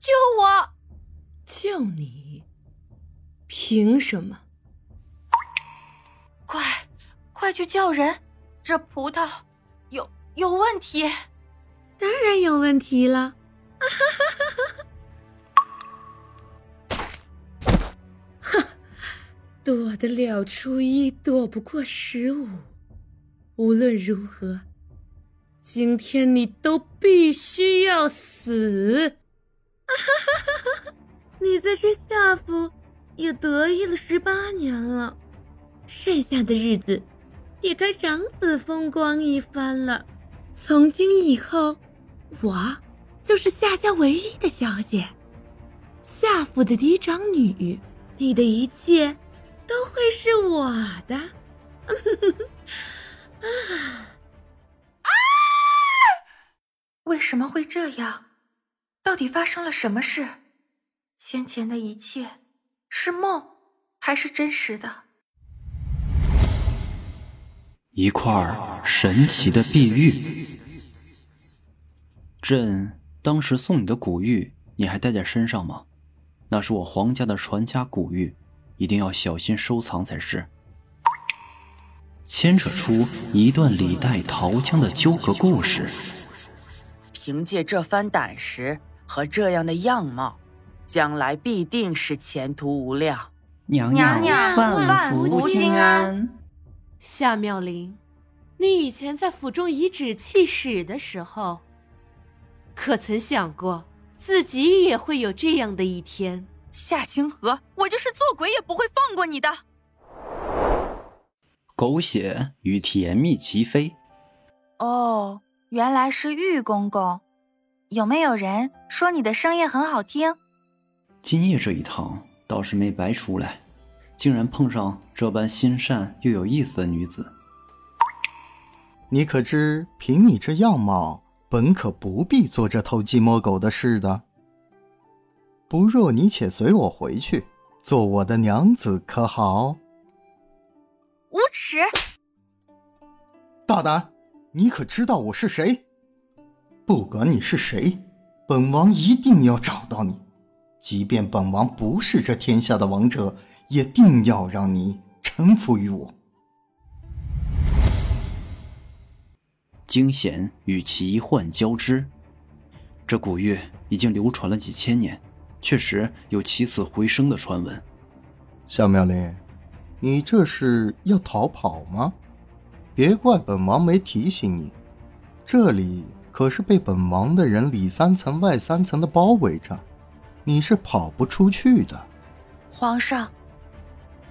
救我！救你！凭什么？快，快去叫人！这葡萄有有问题？当然有问题了！哈！躲得了初一，躲不过十五。无论如何，今天你都必须要死！哈哈哈！哈你在这夏府也得意了十八年了，剩下的日子也该长子风光一番了。从今以后，我就是夏家唯一的小姐，夏府的嫡长女，你的一切都会是我的。啊！为什么会这样？到底发生了什么事？先前的一切是梦还是真实的？一块神奇的碧玉。朕当时送你的古玉，你还带在身上吗？那是我皇家的传家古玉，一定要小心收藏才是。牵扯出一段李代桃僵的纠葛故事。凭借这番胆识和这样的样貌。将来必定是前途无量。娘娘万福金安。夏妙玲，你以前在府中颐指气使的时候，可曾想过自己也会有这样的一天？夏清河，我就是做鬼也不会放过你的。狗血与甜蜜齐飞。哦，原来是玉公公。有没有人说你的声音很好听？今夜这一趟倒是没白出来，竟然碰上这般心善又有意思的女子。你可知，凭你这样貌，本可不必做这偷鸡摸狗的事的。不若你且随我回去，做我的娘子，可好？无耻！大胆！你可知道我是谁？不管你是谁，本王一定要找到你。即便本王不是这天下的王者，也定要让你臣服于我。惊险与奇幻交织，这古玉已经流传了几千年，确实有起死回生的传闻。夏妙玲，你这是要逃跑吗？别怪本王没提醒你，这里可是被本王的人里三层外三层的包围着。你是跑不出去的，皇上。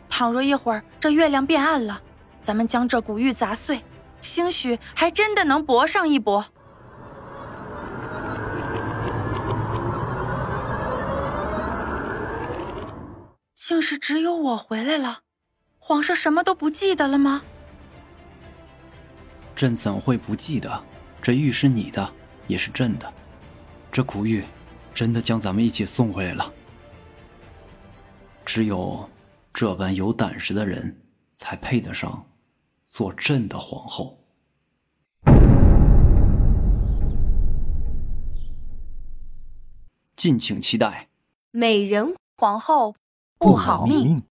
倘若一会儿这月亮变暗了，咱们将这古玉砸碎，兴许还真的能搏上一搏。竟是只有我回来了，皇上什么都不记得了吗？朕怎会不记得？这玉是你的，也是朕的，这古玉。真的将咱们一起送回来了。只有这般有胆识的人，才配得上做朕的皇后。敬请期待。美人皇后不好命。